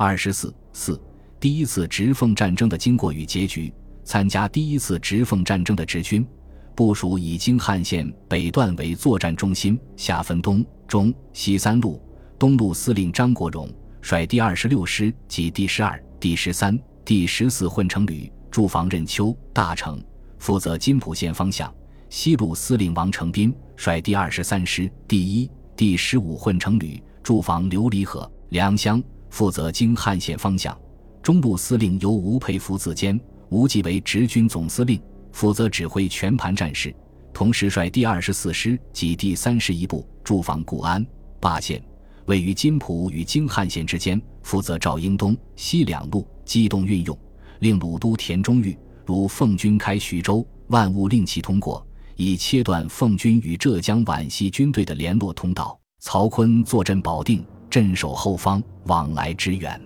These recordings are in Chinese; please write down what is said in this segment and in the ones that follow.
二十四四，第一次直奉战争的经过与结局。参加第一次直奉战争的直军，部署以京汉线北段为作战中心，下分东、中、西三路。东路司令张国荣率第二十六师及第十二、第十三、第十四混成旅驻防任丘、大城，负责津浦线方向。西路司令王承斌率第二十三师第一、第十五混成旅驻防琉璃河、良乡，负责京汉线方向。中路司令由吴佩孚自兼。吴继为直军总司令，负责指挥全盘战事，同时率第二十四师及第三十一部驻防固安、霸县，位于津浦与京汉线之间，负责赵英东西两路机动运用。令鲁都田中玉如奉军开徐州，万勿令其通过，以切断奉军与浙江皖西军队的联络通道。曹锟坐镇保定，镇守后方，往来支援。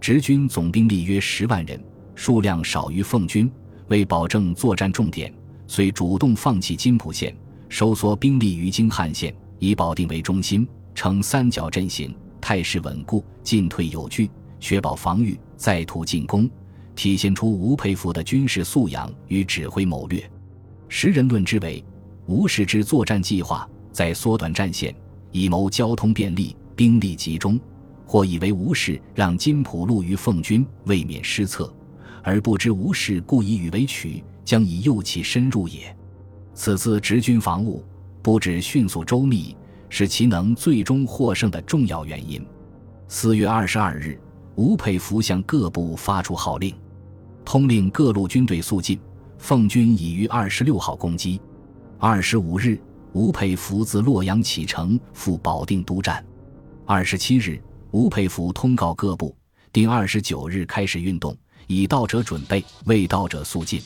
直军总兵力约十万人。数量少于奉军，为保证作战重点，遂主动放弃津浦线，收缩兵力于京汉线，以保定为中心，呈三角阵型，态势稳固，进退有据，确保防御，再图进攻，体现出吴佩孚的军事素养与指挥谋略。时人论之为吴氏之作战计划，在缩短战线，以谋交通便利，兵力集中；或以为吴氏让金浦路于奉军，未免失策。而不知吴氏故以与为取，将以诱其深入也。此次直军防务布置迅速周密，是其能最终获胜的重要原因。四月二十二日，吴佩孚向各部发出号令，通令各路军队肃进。奉军已于二十六号攻击。二十五日，吴佩孚自洛阳启程赴保定督战。二十七日，吴佩孚通告各部，定二十九日开始运动。已到者准备，未到者速进。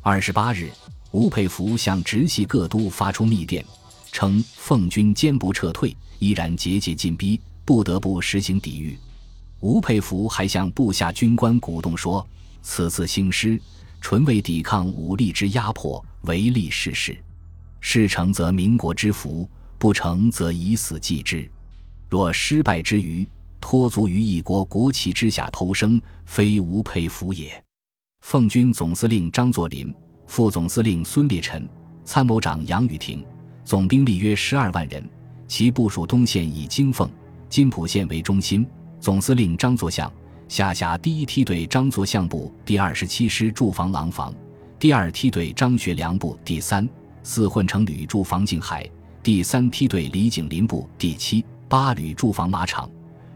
二十八日，吴佩孚向直系各都发出密电，称奉军坚不撤退，依然节节进逼，不得不实行抵御。吴佩孚还向部下军官鼓动说：“此次兴师，纯为抵抗武力之压迫，唯利是事。事成则民国之福，不成则以死继之。若失败之余。”托足于一国国旗之下偷生，非吾佩孚也。奉军总司令张作霖、副总司令孙烈臣、参谋长杨宇霆，总兵力约十二万人，其部署东线以京奉、金浦线为中心。总司令张作相下辖第一梯队张作相部第二十七师驻防廊坊，第二梯队张学良部第三、四混成旅驻防静海，第三梯队李景林部第七、八旅驻防马场。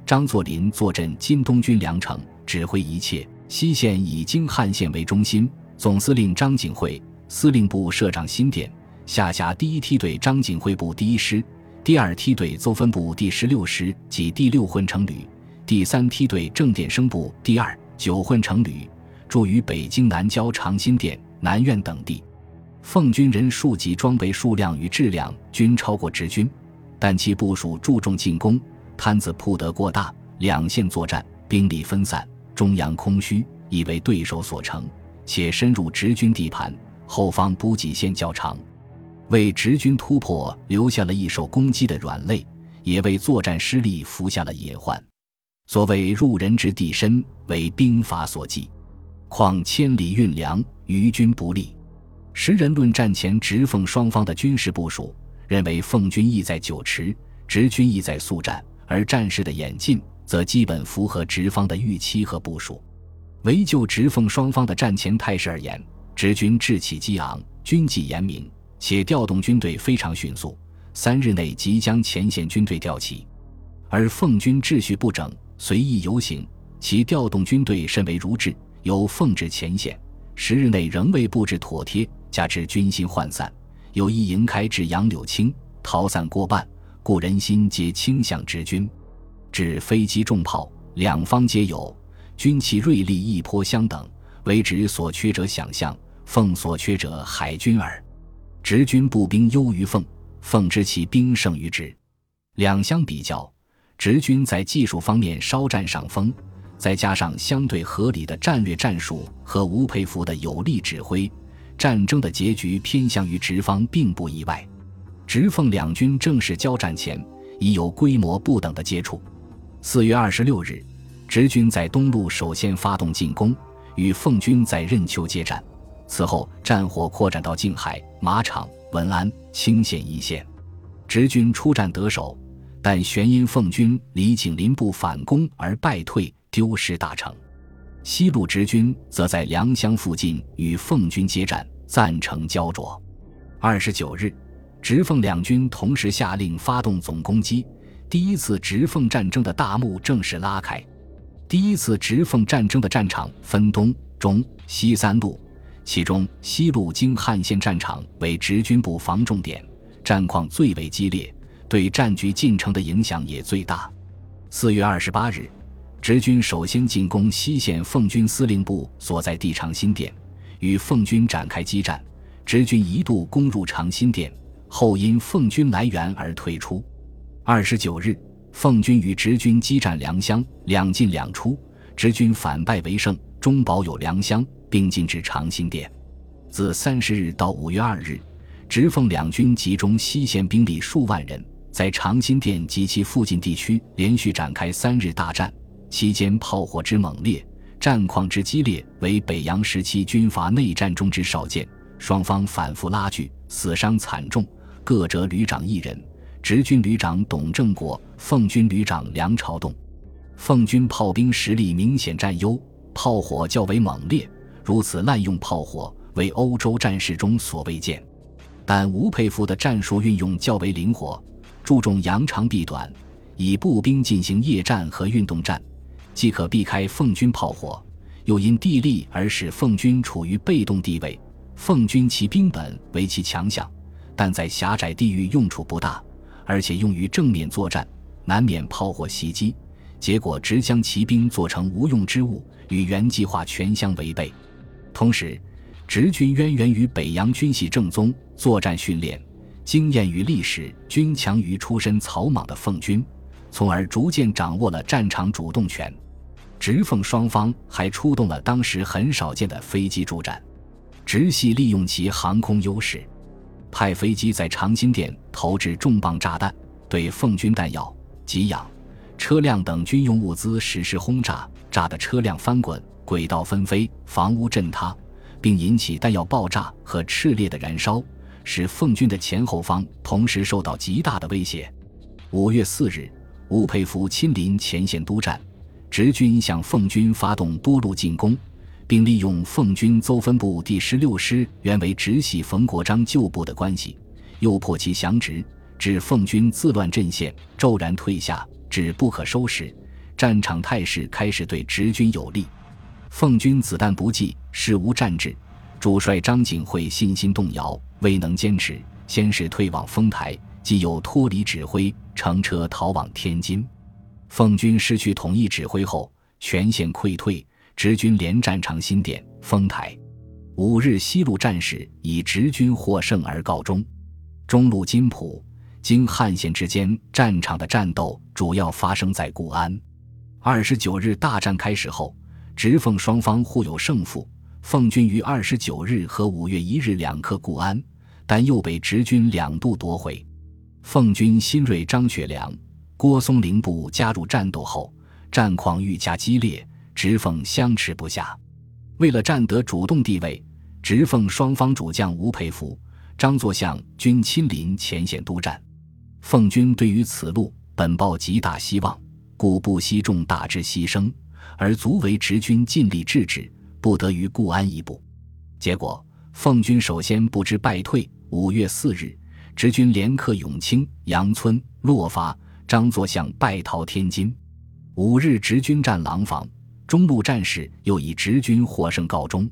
张作霖坐镇金东军粮城，指挥一切。西线以京汉线为中心。总司令张景惠，司令部设长新店，下辖第一梯队张景惠部第一师，第二梯队邹分部第十六师及第六混成旅，第三梯队郑殿生部第二、九混成旅，驻于北京南郊长辛店、南苑等地。奉军人数及装备数量与质量均超过直军，但其部署注重进攻。摊子铺得过大，两线作战，兵力分散，中央空虚，已为对手所成，且深入直军地盘，后方补给线较长，为直军突破留下了一手攻击的软肋，也为作战失利伏下了隐患。所谓入人之地深，为兵法所忌，况千里运粮，于军不利。时人论战前直奉双方的军事部署，认为奉军意在久持，直军意在速战。而战事的演进则基本符合直方的预期和部署。唯就直奉双方的战前态势而言，直军志气激昂，军纪严明，且调动军队非常迅速，三日内即将前线军队调齐；而奉军秩序不整，随意游行，其调动军队甚为如滞，由奉至前线，十日内仍未布置妥帖，加之军心涣散，有一营开至杨柳青，逃散过半。故人心皆倾向直军，至飞机重炮两方皆有，军器锐利一颇相等，唯直所缺者想象，奉所缺者海军耳。直军步兵优于奉，奉知其兵胜于直。两相比较，直军在技术方面稍占上风，再加上相对合理的战略战术和吴佩孚的有力指挥，战争的结局偏向于直方，并不意外。直奉两军正式交战前，已有规模不等的接触。四月二十六日，直军在东路首先发动进攻，与奉军在任丘接战。此后，战火扩展到静海、马场、文安、清县一线，直军出战得手，但旋因奉军李景林部反攻而败退，丢失大城。西路直军则在良乡附近与奉军接战，暂成焦灼。二十九日，直奉两军同时下令发动总攻击，第一次直奉战争的大幕正式拉开。第一次直奉战争的战场分东、中、西三路。其中，西路经汉县战场为直军布防重点，战况最为激烈，对战局进程的影响也最大。四月二十八日，直军首先进攻西线奉军司令部所在地长辛店，与奉军展开激战。直军一度攻入长辛店，后因奉军来援而退出。二十九日，奉军与直军激战良乡，两进两出，直军反败为胜，终保有良乡。并进至长辛店。自三十日到五月二日，直奉两军集中西线兵力数万人，在长辛店及其附近地区连续展开三日大战。期间炮火之猛烈，战况之激烈，为北洋时期军阀内战中之少见。双方反复拉锯，死伤惨重，各折旅长一人。直军旅长董正国，奉军旅长梁朝栋。奉军炮兵实力明显占优，炮火较为猛烈。如此滥用炮火，为欧洲战事中所未见。但吴佩孚的战术运用较为灵活，注重扬长避短，以步兵进行夜战和运动战，既可避开奉军炮火，又因地利而使奉军处于被动地位。奉军其兵本为其强项，但在狭窄地域用处不大，而且用于正面作战，难免炮火袭击，结果直将骑兵做成无用之物，与原计划全相违背。同时，直军渊源于北洋军系正宗，作战训练经验与历史均强于出身草莽的奉军，从而逐渐掌握了战场主动权。直奉双方还出动了当时很少见的飞机助战，直系利用其航空优势，派飞机在长辛店投掷重磅炸弹，对奉军弹药、给养、车辆等军用物资实施轰炸，炸得车辆翻滚。轨道纷飞，房屋震塌，并引起弹药爆炸和炽烈的燃烧，使奉军的前后方同时受到极大的威胁。五月四日，吴佩孚亲临前线督战，直军向奉军发动多路进攻，并利用奉军邹分部第十六师原为直系冯国璋旧部的关系，诱迫其降职，致奉军自乱阵线，骤然退下，至不可收拾。战场态势开始对直军有利。奉军子弹不济，事无战志，主帅张景惠信心动摇，未能坚持，先是退往丰台，既有脱离指挥，乘车逃往天津。奉军失去统一指挥后，全线溃退，直军连战长辛店、丰台。五日西路战事以直军获胜而告终。中路金浦、京汉线之间战场的战斗主要发生在固安。二十九日大战开始后。直奉双方互有胜负，奉军于二十九日和五月一日两克固安，但又被直军两度夺回。奉军新锐张学良、郭松龄部加入战斗后，战况愈加激烈，直奉相持不下。为了占得主动地位，直奉双方主将吴佩孚、张作相均亲临前线督战。奉军对于此路本抱极大希望，故不惜重大之牺牲。而足为直军尽力制止，不得于固安一步。结果，奉军首先不知败退。五月四日，直军连克永清、杨村、洛发，张作相败逃天津。五日，直军战廊坊，中路战事又以直军获胜告终。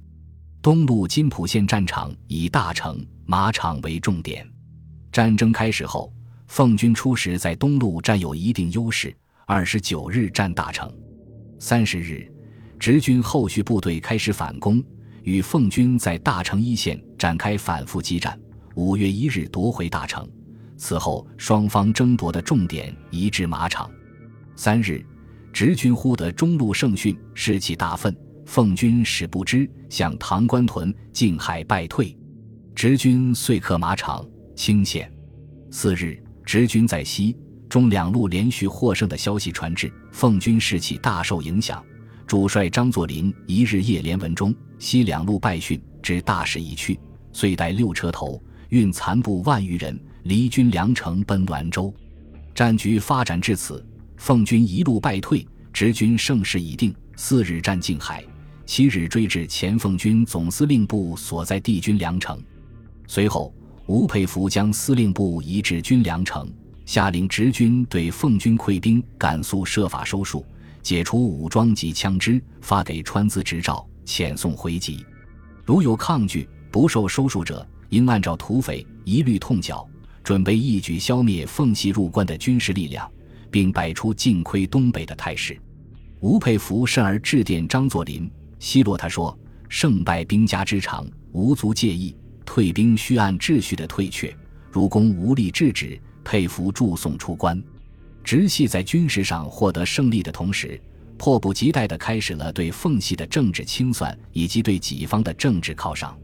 东路金浦线战场以大城、马场为重点。战争开始后，奉军初时在东路占有一定优势。二十九日战大城。三十日，直军后续部队开始反攻，与奉军在大城一线展开反复激战。五月一日夺回大城，此后双方争夺的重点移至马场。三日，直军忽得中路胜讯，士气大愤，奉军始不知，向唐官屯、静海败退，直军遂克马场、清县。四日，直军在西。中两路连续获胜的消息传至，奉军士气大受影响。主帅张作霖一日夜连文中西两路败讯，知大势已去，遂带六车头运残部万余人离军粮城奔滦州。战局发展至此，奉军一路败退，直军胜势已定。四日战静海，七日追至前奉军总司令部所在地军粮城。随后，吴佩孚将司令部移至军粮城，下令直军对奉军溃兵赶速设法收束。解除武装及枪支，发给川资执照，遣送回籍。如有抗拒、不受收束者，应按照土匪一律痛剿，准备一举消灭奉系入关的军事力量，并摆出进窥东北的态势。吴佩孚甚而致电张作霖，奚落他说：“胜败兵家之常，无足介意。退兵需按秩序的退却，如公无力制止，佩服祝送出关。”直系在军事上获得胜利的同时，迫不及待地开始了对奉系的政治清算以及对己方的政治犒赏。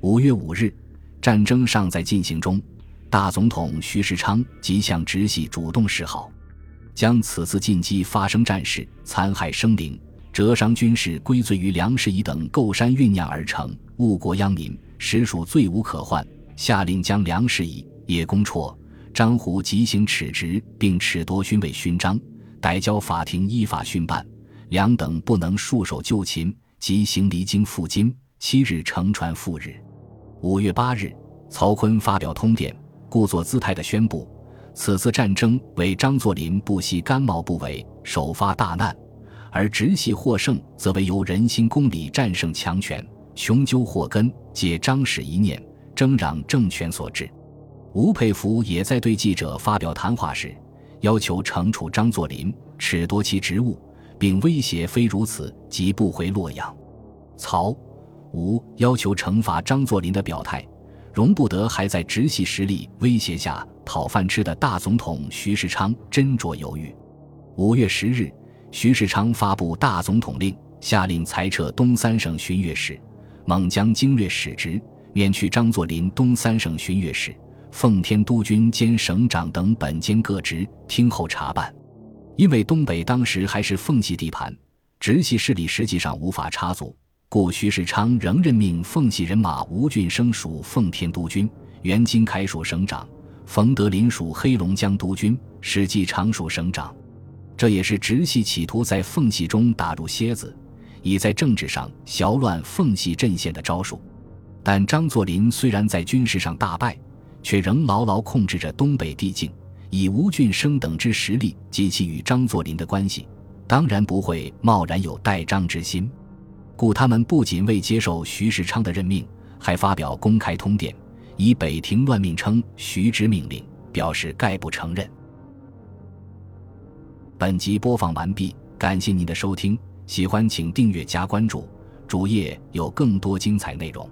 五月五日，战争尚在进行中，大总统徐世昌即向直系主动示好，将此次进击发生战事残害生灵、折伤军事归罪于梁士仪等构山酝酿而成，误国殃民，实属罪无可患。下令将梁士仪、叶公绰。张虎即行耻职，并褫夺勋位勋章，逮交法庭依法讯办。梁等不能束手就擒，即行离京赴京。七日乘船赴日。五月八日，曹锟发表通电，故作姿态地宣布，此次战争为张作霖不惜甘冒不韪，首发大难；而直系获胜，则为由人心公理战胜强权，穷究祸根，借张氏一念，争攘政权所致。吴佩孚也在对记者发表谈话时，要求惩处张作霖，褫夺其职务，并威胁非如此即不回洛阳。曹、吴要求惩罚张作霖的表态，容不得还在直系实力威胁下讨饭吃的大总统徐世昌斟酌犹豫。五月十日，徐世昌发布大总统令，下令裁撤东三省巡阅使，猛将经略使职，免去张作霖东三省巡阅使。奉天督军兼省长等本兼各职，听候查办。因为东北当时还是奉系地盘，直系势力实际上无法插足，故徐世昌仍任命奉系人马吴俊升属奉天督军，袁金凯属省长，冯德林属黑龙江督军，史继常属省长。这也是直系企图在奉系中打入楔子，以在政治上淆乱奉系阵线的招数。但张作霖虽然在军事上大败。却仍牢牢控制着东北地境，以吴俊升等之实力及其与张作霖的关系，当然不会贸然有代张之心，故他们不仅未接受徐世昌的任命，还发表公开通电，以北庭乱命称徐之命令，表示概不承认。本集播放完毕，感谢您的收听，喜欢请订阅加关注，主页有更多精彩内容。